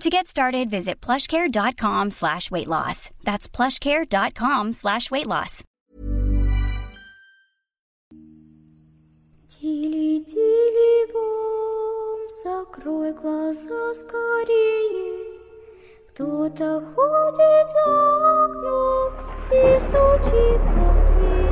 To get started, visit plushcare.com slash weight loss. That's plushcare.com slash weight loss. Тили-тили, бом, закрой глаза скорее. Кто-то ходит за окном и стучится в двери.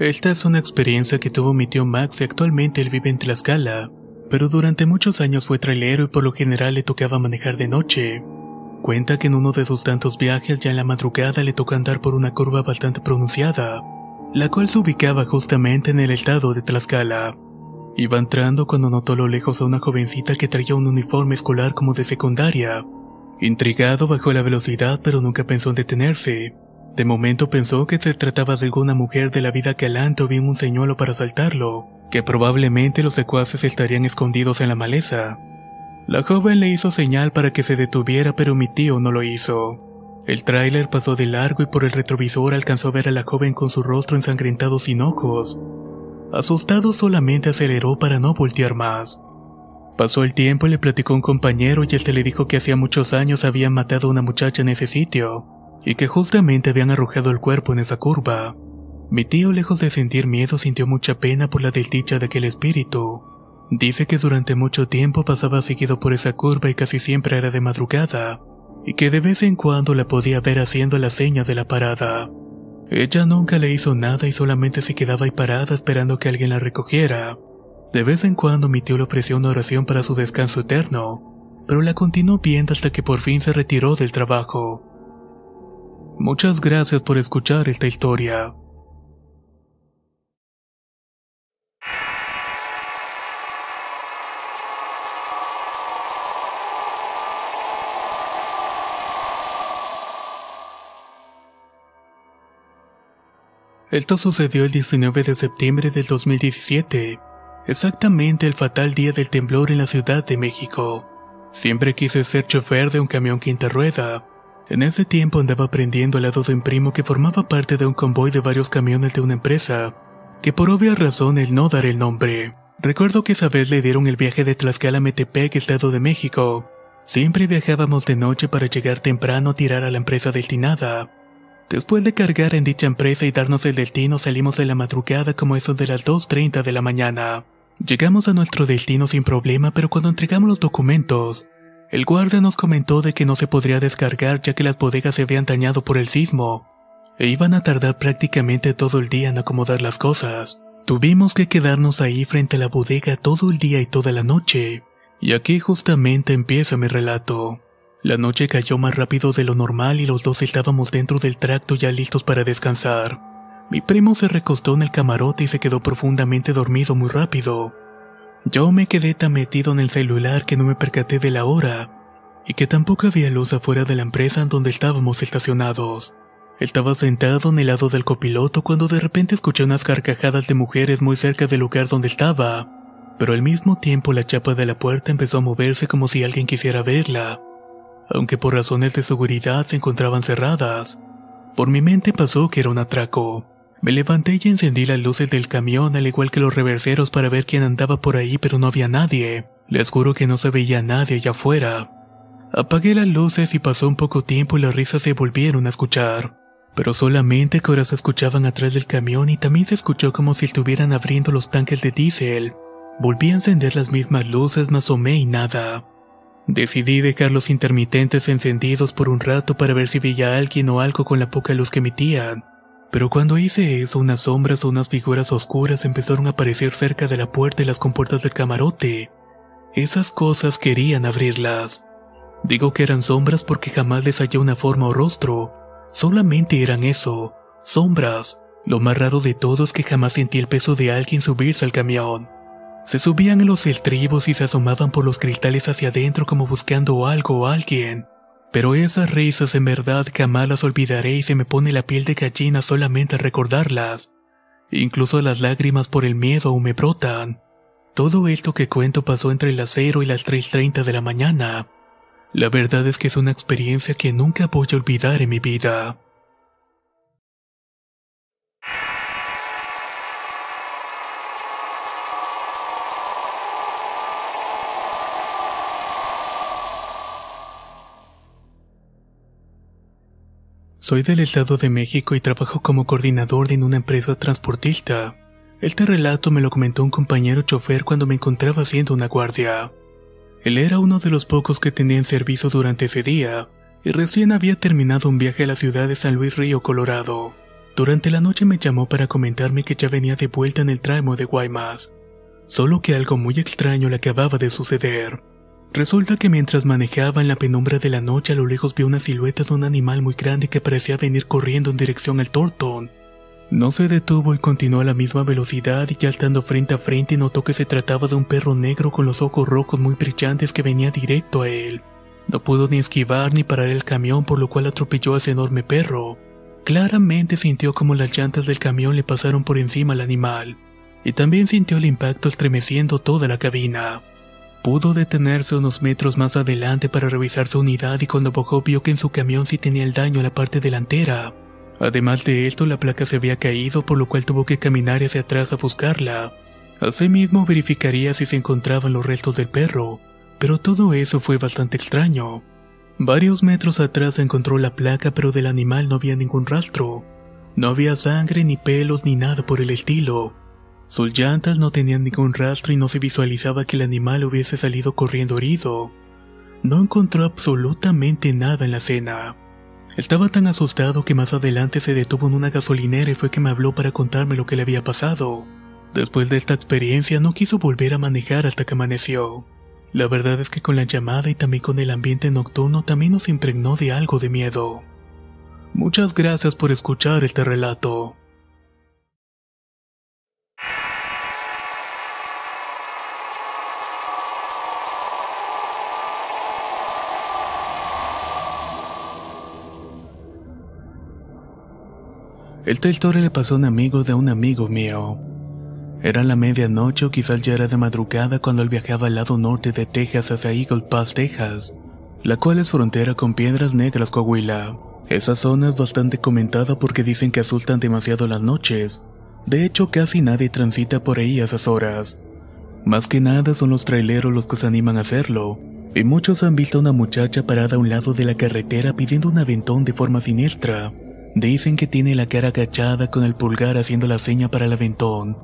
Esta es una experiencia que tuvo mi tío Max y actualmente él vive en Tlaxcala, pero durante muchos años fue trailero y por lo general le tocaba manejar de noche. Cuenta que en uno de sus tantos viajes ya en la madrugada le tocó andar por una curva bastante pronunciada, la cual se ubicaba justamente en el estado de Tlaxcala. Iba entrando cuando notó a lo lejos a una jovencita que traía un uniforme escolar como de secundaria. Intrigado bajó la velocidad pero nunca pensó en detenerse. De momento pensó que se trataba de alguna mujer de la vida galante o bien un señuelo para asaltarlo, que probablemente los secuaces estarían escondidos en la maleza. La joven le hizo señal para que se detuviera pero mi tío no lo hizo. El tráiler pasó de largo y por el retrovisor alcanzó a ver a la joven con su rostro ensangrentado sin ojos. Asustado solamente aceleró para no voltear más. Pasó el tiempo y le platicó a un compañero y este le dijo que hacía muchos años habían matado a una muchacha en ese sitio y que justamente habían arrojado el cuerpo en esa curva. Mi tío, lejos de sentir miedo, sintió mucha pena por la desdicha de aquel espíritu. Dice que durante mucho tiempo pasaba seguido por esa curva y casi siempre era de madrugada, y que de vez en cuando la podía ver haciendo la seña de la parada. Ella nunca le hizo nada y solamente se quedaba ahí parada esperando que alguien la recogiera. De vez en cuando mi tío le ofreció una oración para su descanso eterno, pero la continuó viendo hasta que por fin se retiró del trabajo. Muchas gracias por escuchar esta historia. Esto sucedió el 19 de septiembre del 2017, exactamente el fatal día del temblor en la Ciudad de México. Siempre quise ser chofer de un camión quinta rueda, en ese tiempo andaba aprendiendo al lado de un primo que formaba parte de un convoy de varios camiones de una empresa, que por obvias razones no daré el nombre. Recuerdo que esa vez le dieron el viaje de Tlaxcala a Metepec, Estado de México. Siempre viajábamos de noche para llegar temprano a tirar a la empresa destinada. Después de cargar en dicha empresa y darnos el destino salimos de la madrugada como eso de las 2.30 de la mañana. Llegamos a nuestro destino sin problema pero cuando entregamos los documentos, el guardia nos comentó de que no se podría descargar ya que las bodegas se habían dañado por el sismo, e iban a tardar prácticamente todo el día en acomodar las cosas. Tuvimos que quedarnos ahí frente a la bodega todo el día y toda la noche. Y aquí justamente empieza mi relato. La noche cayó más rápido de lo normal y los dos estábamos dentro del tracto ya listos para descansar. Mi primo se recostó en el camarote y se quedó profundamente dormido muy rápido. Yo me quedé tan metido en el celular que no me percaté de la hora y que tampoco había luz afuera de la empresa en donde estábamos estacionados. Estaba sentado en el lado del copiloto cuando de repente escuché unas carcajadas de mujeres muy cerca del lugar donde estaba, pero al mismo tiempo la chapa de la puerta empezó a moverse como si alguien quisiera verla, aunque por razones de seguridad se encontraban cerradas. Por mi mente pasó que era un atraco. Me levanté y encendí las luces del camión al igual que los reverseros para ver quién andaba por ahí pero no había nadie. Les juro que no se veía nadie allá afuera. Apagué las luces y pasó un poco tiempo y las risas se volvieron a escuchar. Pero solamente que ahora se escuchaban atrás del camión y también se escuchó como si estuvieran abriendo los tanques de diésel. Volví a encender las mismas luces, más asomé y nada. Decidí dejar los intermitentes encendidos por un rato para ver si veía a alguien o algo con la poca luz que emitían. Pero cuando hice eso, unas sombras o unas figuras oscuras empezaron a aparecer cerca de la puerta y las compuertas del camarote. Esas cosas querían abrirlas. Digo que eran sombras porque jamás les hallé una forma o rostro, solamente eran eso, sombras. Lo más raro de todo es que jamás sentí el peso de alguien subirse al camión. Se subían en los estribos y se asomaban por los cristales hacia adentro como buscando algo o alguien. Pero esas risas en verdad jamás las olvidaré y se me pone la piel de gallina solamente al recordarlas. Incluso las lágrimas por el miedo aún me brotan. Todo esto que cuento pasó entre las 0 y las 3.30 de la mañana. La verdad es que es una experiencia que nunca voy a olvidar en mi vida. Soy del Estado de México y trabajo como coordinador en una empresa transportista. Este relato me lo comentó un compañero chofer cuando me encontraba haciendo una guardia. Él era uno de los pocos que tenían servicio durante ese día, y recién había terminado un viaje a la ciudad de San Luis Río, Colorado. Durante la noche me llamó para comentarme que ya venía de vuelta en el tramo de Guaymas. Solo que algo muy extraño le acababa de suceder. Resulta que mientras manejaba en la penumbra de la noche a lo lejos vio una silueta de un animal muy grande que parecía venir corriendo en dirección al Torton. No se detuvo y continuó a la misma velocidad y ya estando frente a frente notó que se trataba de un perro negro con los ojos rojos muy brillantes que venía directo a él. No pudo ni esquivar ni parar el camión por lo cual atropelló a ese enorme perro. Claramente sintió como las llantas del camión le pasaron por encima al animal, y también sintió el impacto estremeciendo toda la cabina. Pudo detenerse unos metros más adelante para revisar su unidad y cuando bajó vio que en su camión sí tenía el daño en la parte delantera. Además de esto, la placa se había caído por lo cual tuvo que caminar hacia atrás a buscarla. Asimismo verificaría si se encontraban los restos del perro, pero todo eso fue bastante extraño. Varios metros atrás encontró la placa pero del animal no había ningún rastro. No había sangre ni pelos ni nada por el estilo. Sus llantas no tenían ningún rastro y no se visualizaba que el animal hubiese salido corriendo herido. No encontró absolutamente nada en la escena. Estaba tan asustado que más adelante se detuvo en una gasolinera y fue que me habló para contarme lo que le había pasado. Después de esta experiencia no quiso volver a manejar hasta que amaneció. La verdad es que con la llamada y también con el ambiente nocturno también nos impregnó de algo de miedo. Muchas gracias por escuchar este relato. Esta historia le pasó a un amigo de un amigo mío. Era la medianoche o quizás ya era de madrugada cuando él viajaba al lado norte de Texas hacia Eagle Pass, Texas, la cual es frontera con Piedras Negras, Coahuila. Esa zona es bastante comentada porque dicen que asustan demasiado las noches. De hecho, casi nadie transita por ahí a esas horas. Más que nada son los traileros los que se animan a hacerlo, y muchos han visto a una muchacha parada a un lado de la carretera pidiendo un aventón de forma siniestra. Dicen que tiene la cara agachada con el pulgar haciendo la seña para el aventón.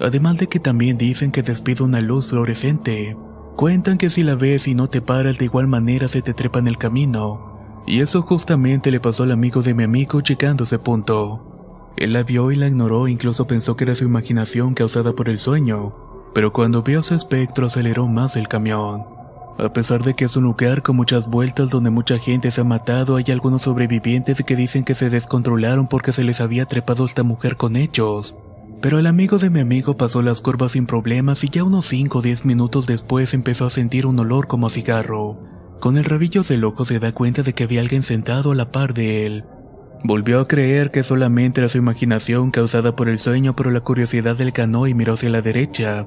Además de que también dicen que despide una luz fluorescente. Cuentan que si la ves y no te paras de igual manera se te trepa en el camino. Y eso justamente le pasó al amigo de mi amigo llegando a ese punto. Él la vio y la ignoró incluso pensó que era su imaginación causada por el sueño. Pero cuando vio su espectro aceleró más el camión. A pesar de que es un lugar con muchas vueltas donde mucha gente se ha matado, hay algunos sobrevivientes que dicen que se descontrolaron porque se les había trepado esta mujer con hechos. Pero el amigo de mi amigo pasó las curvas sin problemas y ya unos 5 o 10 minutos después empezó a sentir un olor como a cigarro. Con el rabillo del ojo se da cuenta de que había alguien sentado a la par de él. Volvió a creer que solamente era su imaginación causada por el sueño, pero la curiosidad del ganó y miró hacia la derecha.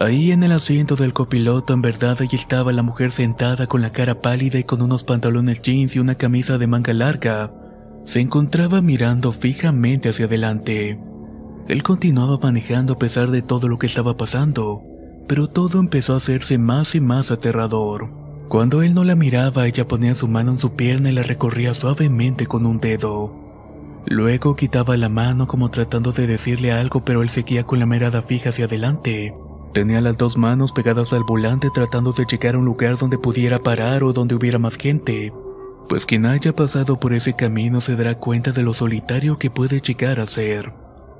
Ahí en el asiento del copiloto en verdad allí estaba la mujer sentada con la cara pálida y con unos pantalones jeans y una camisa de manga larga. Se encontraba mirando fijamente hacia adelante. Él continuaba manejando a pesar de todo lo que estaba pasando, pero todo empezó a hacerse más y más aterrador. Cuando él no la miraba, ella ponía su mano en su pierna y la recorría suavemente con un dedo. Luego quitaba la mano como tratando de decirle algo, pero él seguía con la mirada fija hacia adelante. Tenía las dos manos pegadas al volante tratando de llegar a un lugar donde pudiera parar o donde hubiera más gente. Pues quien haya pasado por ese camino se dará cuenta de lo solitario que puede llegar a ser.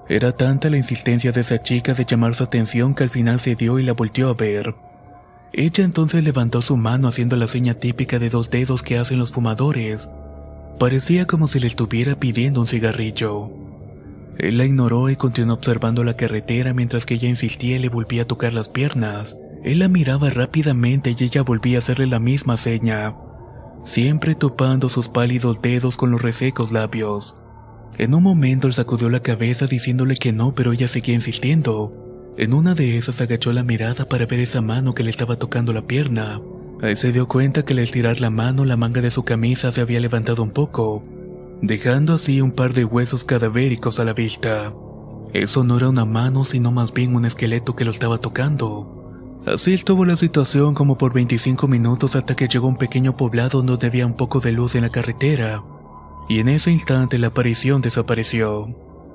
Era tanta la insistencia de esa chica de llamar su atención que al final se dio y la volteó a ver. Ella entonces levantó su mano haciendo la seña típica de dos dedos que hacen los fumadores. Parecía como si le estuviera pidiendo un cigarrillo. Él la ignoró y continuó observando la carretera mientras que ella insistía y le volvía a tocar las piernas. Él la miraba rápidamente y ella volvía a hacerle la misma seña, siempre topando sus pálidos dedos con los resecos labios. En un momento él sacudió la cabeza diciéndole que no, pero ella seguía insistiendo. En una de esas agachó la mirada para ver esa mano que le estaba tocando la pierna. Ahí se dio cuenta que al estirar la mano la manga de su camisa se había levantado un poco, dejando así un par de huesos cadavéricos a la vista. Eso no era una mano, sino más bien un esqueleto que lo estaba tocando. Así estuvo la situación como por 25 minutos hasta que llegó un pequeño poblado donde había un poco de luz en la carretera, y en ese instante la aparición desapareció.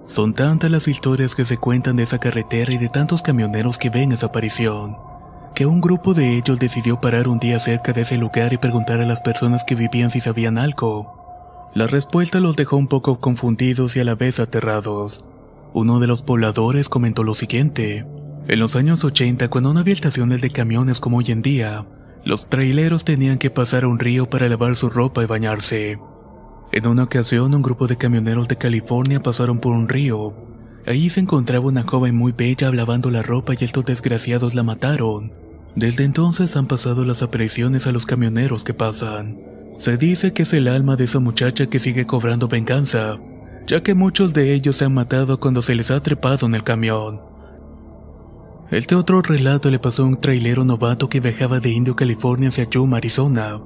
Son tantas las historias que se cuentan de esa carretera y de tantos camioneros que ven esa aparición, que un grupo de ellos decidió parar un día cerca de ese lugar y preguntar a las personas que vivían si sabían algo. La respuesta los dejó un poco confundidos y a la vez aterrados. Uno de los pobladores comentó lo siguiente. En los años 80, cuando no había estaciones de camiones como hoy en día, los traileros tenían que pasar a un río para lavar su ropa y bañarse. En una ocasión, un grupo de camioneros de California pasaron por un río. Allí se encontraba una joven muy bella lavando la ropa y estos desgraciados la mataron. Desde entonces han pasado las apariciones a los camioneros que pasan. Se dice que es el alma de esa muchacha que sigue cobrando venganza, ya que muchos de ellos se han matado cuando se les ha trepado en el camión. Este otro relato le pasó a un trailero novato que viajaba de Indio, California hacia Yuma, Arizona.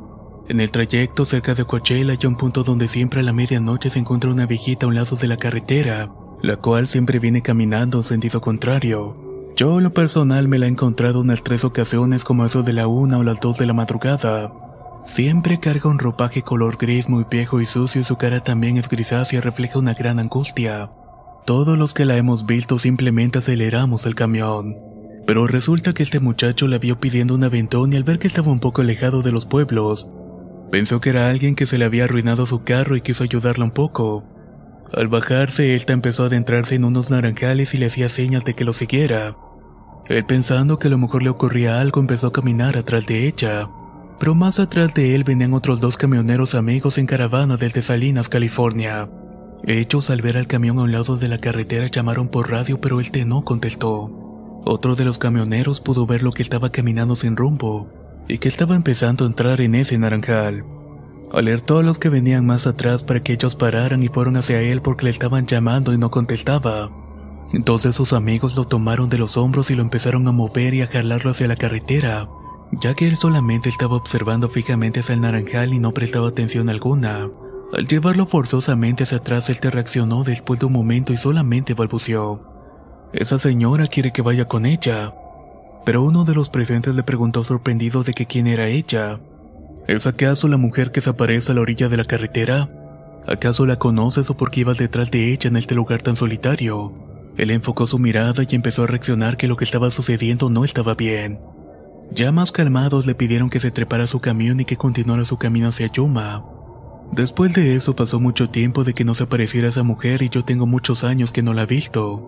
En el trayecto cerca de Coachella hay un punto donde siempre a la medianoche se encuentra una viejita a un lado de la carretera, la cual siempre viene caminando en sentido contrario. Yo en lo personal me la he encontrado unas tres ocasiones como eso de la una o las dos de la madrugada. Siempre carga un ropaje color gris muy viejo y sucio y su cara también es grisácea y refleja una gran angustia. Todos los que la hemos visto simplemente aceleramos el camión. Pero resulta que este muchacho la vio pidiendo un aventón y al ver que estaba un poco alejado de los pueblos, Pensó que era alguien que se le había arruinado su carro y quiso ayudarla un poco. Al bajarse, esta empezó a adentrarse en unos naranjales y le hacía señas de que lo siguiera. Él pensando que a lo mejor le ocurría algo empezó a caminar atrás de ella. Pero más atrás de él venían otros dos camioneros amigos en caravana desde Salinas, California. Ellos al ver al camión a un lado de la carretera llamaron por radio pero él no contestó. Otro de los camioneros pudo ver lo que estaba caminando sin rumbo y que estaba empezando a entrar en ese naranjal. Alertó a los que venían más atrás para que ellos pararan y fueron hacia él porque le estaban llamando y no contestaba. Entonces sus amigos lo tomaron de los hombros y lo empezaron a mover y a jalarlo hacia la carretera, ya que él solamente estaba observando fijamente hacia el naranjal y no prestaba atención alguna. Al llevarlo forzosamente hacia atrás, él te reaccionó después de un momento y solamente balbuceó. Esa señora quiere que vaya con ella pero uno de los presentes le preguntó sorprendido de que quién era ella. ¿Es acaso la mujer que se aparece a la orilla de la carretera? ¿Acaso la conoces o por qué ibas detrás de ella en este lugar tan solitario? Él enfocó su mirada y empezó a reaccionar que lo que estaba sucediendo no estaba bien. Ya más calmados le pidieron que se trepara su camión y que continuara su camino hacia Yuma. Después de eso pasó mucho tiempo de que no se apareciera esa mujer y yo tengo muchos años que no la he visto.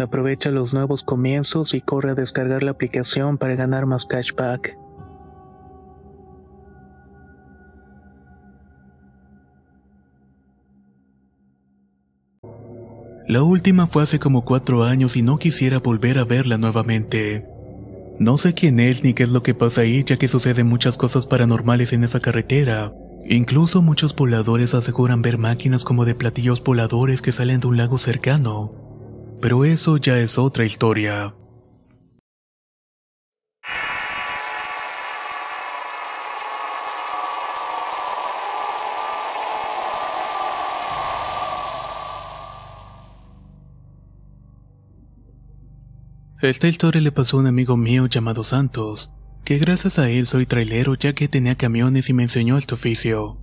Aprovecha los nuevos comienzos y corre a descargar la aplicación para ganar más cashback. La última fue hace como cuatro años y no quisiera volver a verla nuevamente. No sé quién es ni qué es lo que pasa ahí, ya que suceden muchas cosas paranormales en esa carretera. Incluso muchos pobladores aseguran ver máquinas como de platillos voladores que salen de un lago cercano. Pero eso ya es otra historia. Esta historia le pasó a un amigo mío llamado Santos, que gracias a él soy trailero ya que tenía camiones y me enseñó este oficio.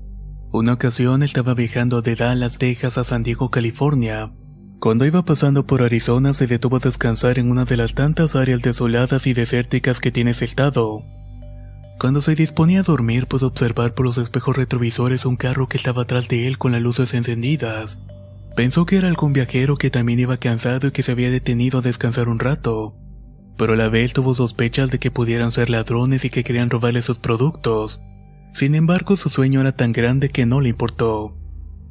Una ocasión estaba viajando de Dallas, Texas a San Diego, California, cuando iba pasando por Arizona se detuvo a descansar en una de las tantas áreas desoladas y desérticas que tiene ese estado. Cuando se disponía a dormir pudo observar por los espejos retrovisores un carro que estaba atrás de él con las luces encendidas. Pensó que era algún viajero que también iba cansado y que se había detenido a descansar un rato, pero a la vez tuvo sospechas de que pudieran ser ladrones y que querían robarle sus productos. Sin embargo, su sueño era tan grande que no le importó.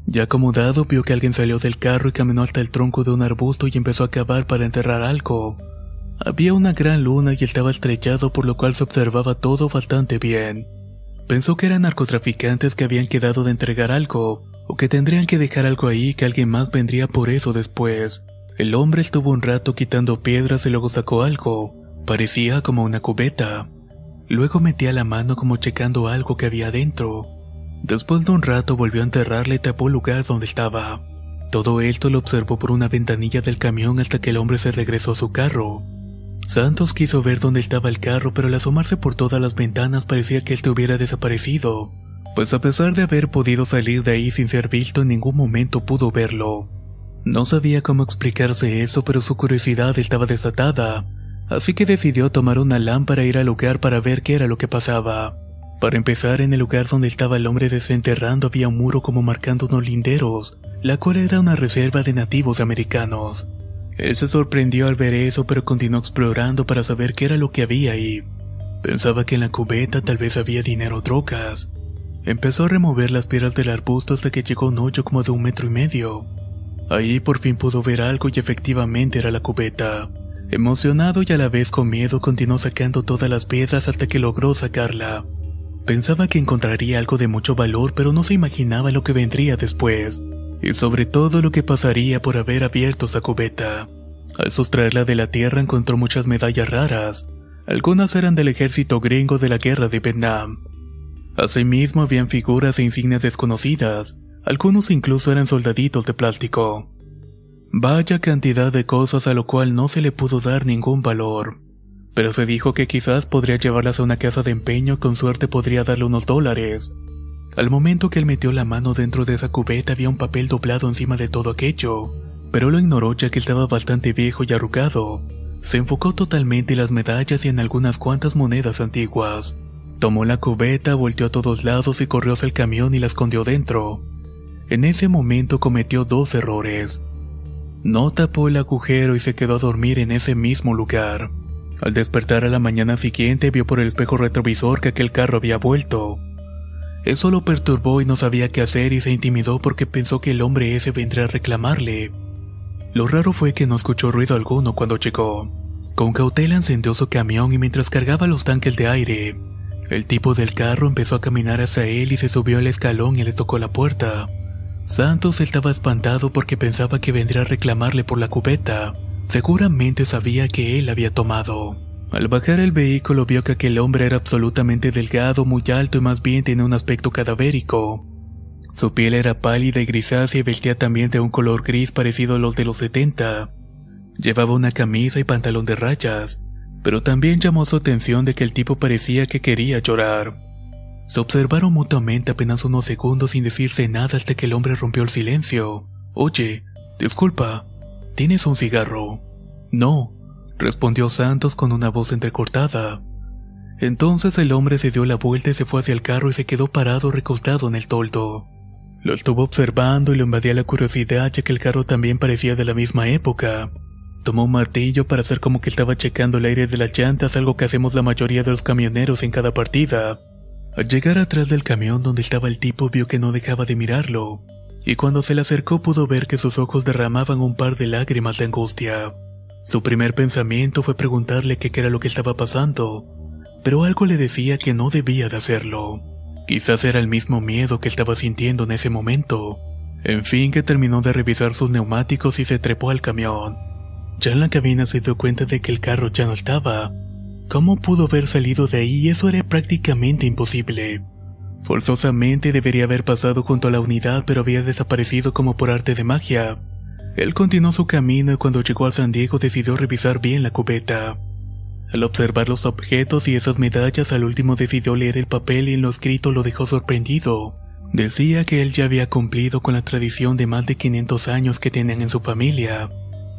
Ya acomodado, vio que alguien salió del carro y caminó hasta el tronco de un arbusto y empezó a cavar para enterrar algo. Había una gran luna y estaba estrellado por lo cual se observaba todo bastante bien. Pensó que eran narcotraficantes que habían quedado de entregar algo, o que tendrían que dejar algo ahí que alguien más vendría por eso después. El hombre estuvo un rato quitando piedras y luego sacó algo. Parecía como una cubeta. Luego metía la mano como checando algo que había dentro. Después de un rato volvió a enterrarle y tapó el lugar donde estaba. Todo esto lo observó por una ventanilla del camión hasta que el hombre se regresó a su carro. Santos quiso ver dónde estaba el carro, pero al asomarse por todas las ventanas parecía que éste hubiera desaparecido, pues a pesar de haber podido salir de ahí sin ser visto en ningún momento pudo verlo. No sabía cómo explicarse eso, pero su curiosidad estaba desatada, así que decidió tomar una lámpara e ir al lugar para ver qué era lo que pasaba. Para empezar, en el lugar donde estaba el hombre desenterrando había un muro como marcando unos linderos, la cual era una reserva de nativos americanos. Él se sorprendió al ver eso, pero continuó explorando para saber qué era lo que había ahí. Pensaba que en la cubeta tal vez había dinero o drogas. Empezó a remover las piedras del arbusto hasta que llegó un hoyo como de un metro y medio. Ahí por fin pudo ver algo y efectivamente era la cubeta. Emocionado y a la vez con miedo continuó sacando todas las piedras hasta que logró sacarla. Pensaba que encontraría algo de mucho valor, pero no se imaginaba lo que vendría después, y sobre todo lo que pasaría por haber abierto esa cubeta. Al sustraerla de la tierra encontró muchas medallas raras, algunas eran del ejército gringo de la guerra de Vietnam. Asimismo habían figuras e insignias desconocidas, Algunos incluso eran soldaditos de plástico. Vaya cantidad de cosas a lo cual no se le pudo dar ningún valor. Pero se dijo que quizás podría llevarlas a una casa de empeño, con suerte podría darle unos dólares. Al momento que él metió la mano dentro de esa cubeta había un papel doblado encima de todo aquello, pero lo ignoró ya que estaba bastante viejo y arrugado. Se enfocó totalmente en las medallas y en algunas cuantas monedas antiguas. Tomó la cubeta, volteó a todos lados y corrió hacia el camión y la escondió dentro. En ese momento cometió dos errores. No tapó el agujero y se quedó a dormir en ese mismo lugar. Al despertar a la mañana siguiente vio por el espejo retrovisor que aquel carro había vuelto. Eso lo perturbó y no sabía qué hacer y se intimidó porque pensó que el hombre ese vendría a reclamarle. Lo raro fue que no escuchó ruido alguno cuando llegó. Con cautela encendió su camión y mientras cargaba los tanques de aire, el tipo del carro empezó a caminar hacia él y se subió al escalón y le tocó la puerta. Santos estaba espantado porque pensaba que vendría a reclamarle por la cubeta. Seguramente sabía que él había tomado. Al bajar el vehículo vio que aquel hombre era absolutamente delgado, muy alto y más bien tenía un aspecto cadavérico. Su piel era pálida y grisácea y vestía también de un color gris parecido a los de los 70. Llevaba una camisa y pantalón de rayas, pero también llamó su atención de que el tipo parecía que quería llorar. Se observaron mutuamente apenas unos segundos sin decirse nada hasta que el hombre rompió el silencio. Oye, disculpa, ¿tienes un cigarro? No, respondió Santos con una voz entrecortada. Entonces el hombre se dio la vuelta y se fue hacia el carro y se quedó parado recostado en el toldo. Lo estuvo observando y lo invadía la curiosidad ya que el carro también parecía de la misma época. Tomó un martillo para hacer como que estaba checando el aire de las llantas, algo que hacemos la mayoría de los camioneros en cada partida. Al llegar atrás del camión donde estaba el tipo vio que no dejaba de mirarlo, y cuando se le acercó pudo ver que sus ojos derramaban un par de lágrimas de angustia. Su primer pensamiento fue preguntarle qué era lo que estaba pasando, pero algo le decía que no debía de hacerlo. Quizás era el mismo miedo que estaba sintiendo en ese momento. En fin, que terminó de revisar sus neumáticos y se trepó al camión. Ya en la cabina se dio cuenta de que el carro ya no estaba. ¿Cómo pudo haber salido de ahí? Eso era prácticamente imposible. Forzosamente debería haber pasado junto a la unidad, pero había desaparecido como por arte de magia. Él continuó su camino y cuando llegó a San Diego decidió revisar bien la cubeta. Al observar los objetos y esas medallas, al último decidió leer el papel y en lo escrito lo dejó sorprendido. Decía que él ya había cumplido con la tradición de más de 500 años que tenían en su familia,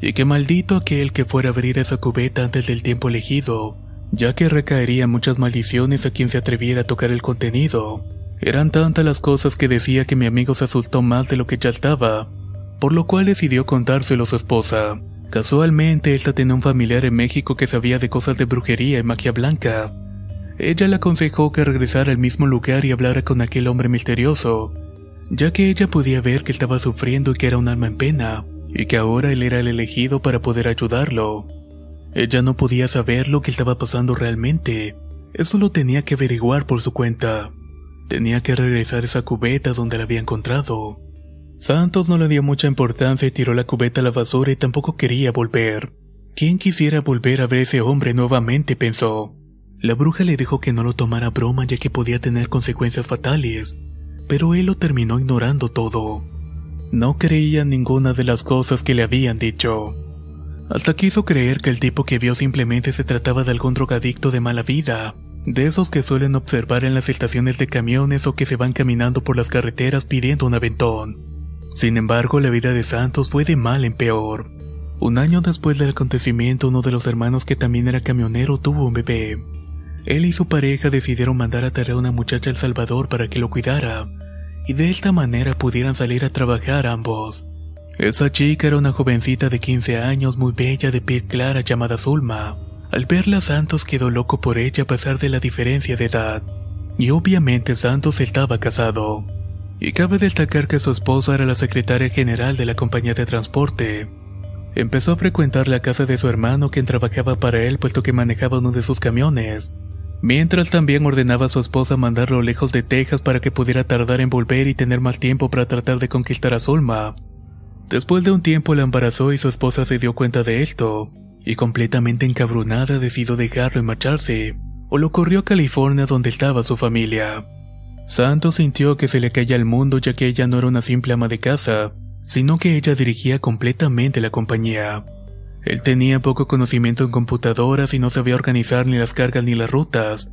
y que maldito aquel que fuera a abrir esa cubeta antes del tiempo elegido, ya que recaería muchas maldiciones a quien se atreviera a tocar el contenido. Eran tantas las cosas que decía que mi amigo se asustó más de lo que ya estaba, por lo cual decidió contárselo a su esposa. Casualmente, esta tenía un familiar en México que sabía de cosas de brujería y magia blanca. Ella le aconsejó que regresara al mismo lugar y hablara con aquel hombre misterioso, ya que ella podía ver que estaba sufriendo y que era un alma en pena, y que ahora él era el elegido para poder ayudarlo. Ella no podía saber lo que estaba pasando realmente, eso lo tenía que averiguar por su cuenta. Tenía que regresar esa cubeta donde la había encontrado. Santos no le dio mucha importancia y tiró la cubeta a la basura y tampoco quería volver. ¿Quién quisiera volver a ver a ese hombre nuevamente? pensó. La bruja le dijo que no lo tomara broma ya que podía tener consecuencias fatales, pero él lo terminó ignorando todo. No creía ninguna de las cosas que le habían dicho. Hasta quiso creer que el tipo que vio simplemente se trataba de algún drogadicto de mala vida, de esos que suelen observar en las estaciones de camiones o que se van caminando por las carreteras pidiendo un aventón. Sin embargo, la vida de Santos fue de mal en peor. Un año después del acontecimiento, uno de los hermanos que también era camionero tuvo un bebé. Él y su pareja decidieron mandar a traer a una muchacha a El Salvador para que lo cuidara, y de esta manera pudieran salir a trabajar ambos. Esa chica era una jovencita de 15 años muy bella de piel clara llamada Zulma. Al verla Santos quedó loco por ella a pesar de la diferencia de edad. Y obviamente Santos estaba casado. Y cabe destacar que su esposa era la secretaria general de la compañía de transporte. Empezó a frecuentar la casa de su hermano quien trabajaba para él puesto que manejaba uno de sus camiones. Mientras también ordenaba a su esposa mandarlo lejos de Texas para que pudiera tardar en volver y tener más tiempo para tratar de conquistar a Zulma. Después de un tiempo la embarazó y su esposa se dio cuenta de esto, y completamente encabronada decidió dejarlo y marcharse, o lo corrió a California donde estaba su familia. Santos sintió que se le caía el mundo ya que ella no era una simple ama de casa, sino que ella dirigía completamente la compañía. Él tenía poco conocimiento en computadoras y no sabía organizar ni las cargas ni las rutas,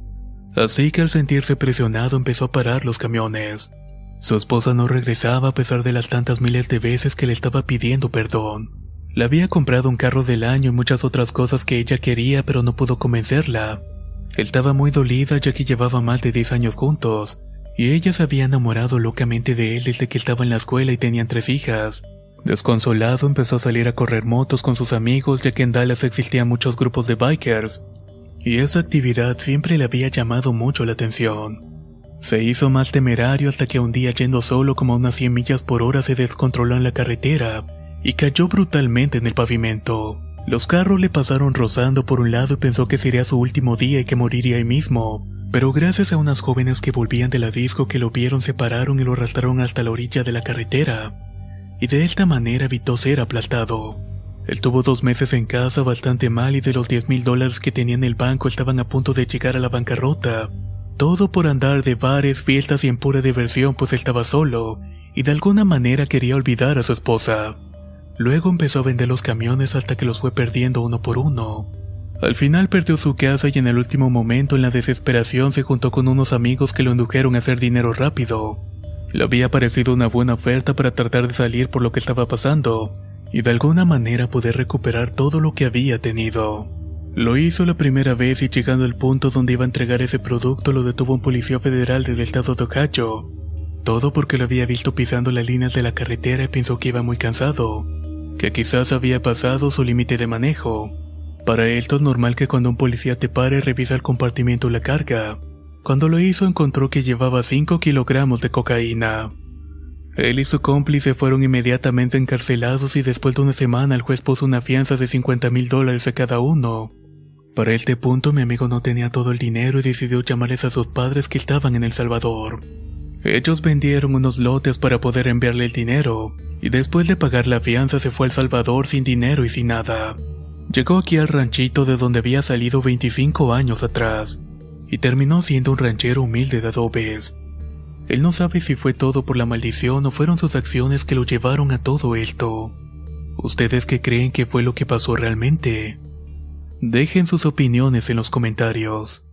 así que al sentirse presionado empezó a parar los camiones. Su esposa no regresaba a pesar de las tantas miles de veces que le estaba pidiendo perdón. Le había comprado un carro del año y muchas otras cosas que ella quería pero no pudo convencerla. Estaba muy dolida ya que llevaba más de 10 años juntos, y ella se había enamorado locamente de él desde que estaba en la escuela y tenían tres hijas. Desconsolado empezó a salir a correr motos con sus amigos ya que en Dallas existían muchos grupos de bikers, y esa actividad siempre le había llamado mucho la atención. Se hizo más temerario hasta que un día yendo solo como a unas 100 millas por hora se descontroló en la carretera y cayó brutalmente en el pavimento. Los carros le pasaron rozando por un lado y pensó que sería su último día y que moriría ahí mismo, pero gracias a unas jóvenes que volvían de la disco que lo vieron se pararon y lo arrastraron hasta la orilla de la carretera, y de esta manera evitó ser aplastado. Él tuvo dos meses en casa bastante mal y de los 10 mil dólares que tenía en el banco estaban a punto de llegar a la bancarrota. Todo por andar de bares, fiestas y en pura diversión pues estaba solo, y de alguna manera quería olvidar a su esposa. Luego empezó a vender los camiones hasta que los fue perdiendo uno por uno. Al final perdió su casa y en el último momento en la desesperación se juntó con unos amigos que lo indujeron a hacer dinero rápido. Le había parecido una buena oferta para tratar de salir por lo que estaba pasando y de alguna manera poder recuperar todo lo que había tenido. Lo hizo la primera vez y llegando al punto donde iba a entregar ese producto lo detuvo un policía federal del estado de Ohio. Todo porque lo había visto pisando las líneas de la carretera y pensó que iba muy cansado, que quizás había pasado su límite de manejo para esto es normal que cuando un policía te pare revisa el compartimiento la carga. Cuando lo hizo encontró que llevaba 5 kilogramos de cocaína. Él y su cómplice fueron inmediatamente encarcelados y después de una semana el juez puso una fianza de 50 mil dólares a cada uno. Para este punto mi amigo no tenía todo el dinero y decidió llamarles a sus padres que estaban en El Salvador. Ellos vendieron unos lotes para poder enviarle el dinero, y después de pagar la fianza se fue a El Salvador sin dinero y sin nada. Llegó aquí al ranchito de donde había salido 25 años atrás, y terminó siendo un ranchero humilde de adobes. Él no sabe si fue todo por la maldición o fueron sus acciones que lo llevaron a todo esto. ¿Ustedes qué creen que fue lo que pasó realmente? Dejen sus opiniones en los comentarios.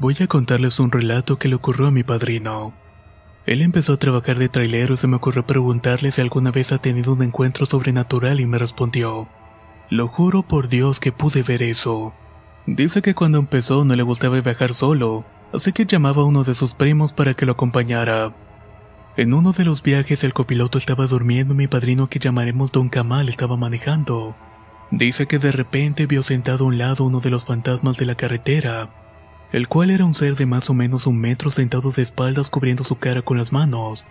Voy a contarles un relato que le ocurrió a mi padrino. Él empezó a trabajar de trailero y se me ocurrió preguntarle si alguna vez ha tenido un encuentro sobrenatural y me respondió, lo juro por Dios que pude ver eso. Dice que cuando empezó no le gustaba viajar solo, así que llamaba a uno de sus primos para que lo acompañara. En uno de los viajes el copiloto estaba durmiendo y mi padrino que llamaremos Don Kamal estaba manejando. Dice que de repente vio sentado a un lado uno de los fantasmas de la carretera el cual era un ser de más o menos un metro sentado de espaldas cubriendo su cara con las manos,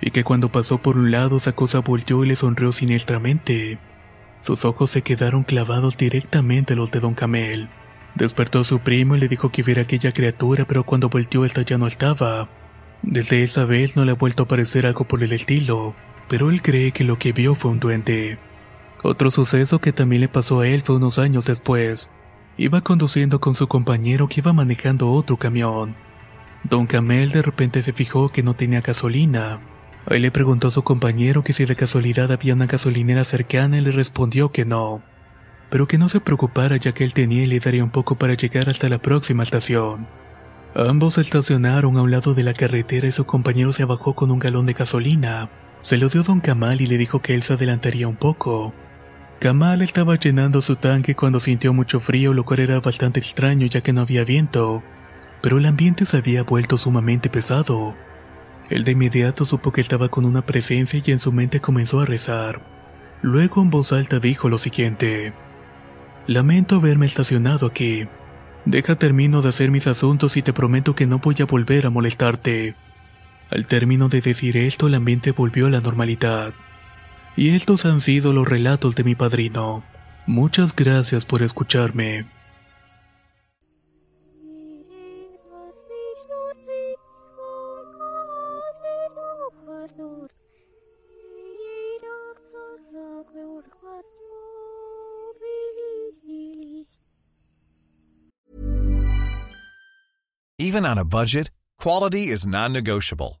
y que cuando pasó por un lado esa cosa volteó y le sonrió siniestramente. Sus ojos se quedaron clavados directamente a los de Don Camel. Despertó a su primo y le dijo que viera aquella criatura, pero cuando volteó esta ya no estaba. Desde esa vez no le ha vuelto a aparecer algo por el estilo, pero él cree que lo que vio fue un duende. Otro suceso que también le pasó a él fue unos años después. Iba conduciendo con su compañero que iba manejando otro camión. Don Camel de repente se fijó que no tenía gasolina. Ahí le preguntó a su compañero que si de casualidad había una gasolinera cercana y le respondió que no, pero que no se preocupara ya que él tenía y le daría un poco para llegar hasta la próxima estación. Ambos se estacionaron a un lado de la carretera y su compañero se bajó con un galón de gasolina. Se lo dio Don Camal y le dijo que él se adelantaría un poco. Kamal estaba llenando su tanque cuando sintió mucho frío, lo cual era bastante extraño ya que no había viento, pero el ambiente se había vuelto sumamente pesado. Él de inmediato supo que estaba con una presencia y en su mente comenzó a rezar. Luego en voz alta dijo lo siguiente. Lamento haberme estacionado aquí. Deja termino de hacer mis asuntos y te prometo que no voy a volver a molestarte. Al término de decir esto, el ambiente volvió a la normalidad. Y estos han sido los relatos de mi padrino. Muchas gracias por escucharme. Even on a budget, quality is non-negotiable.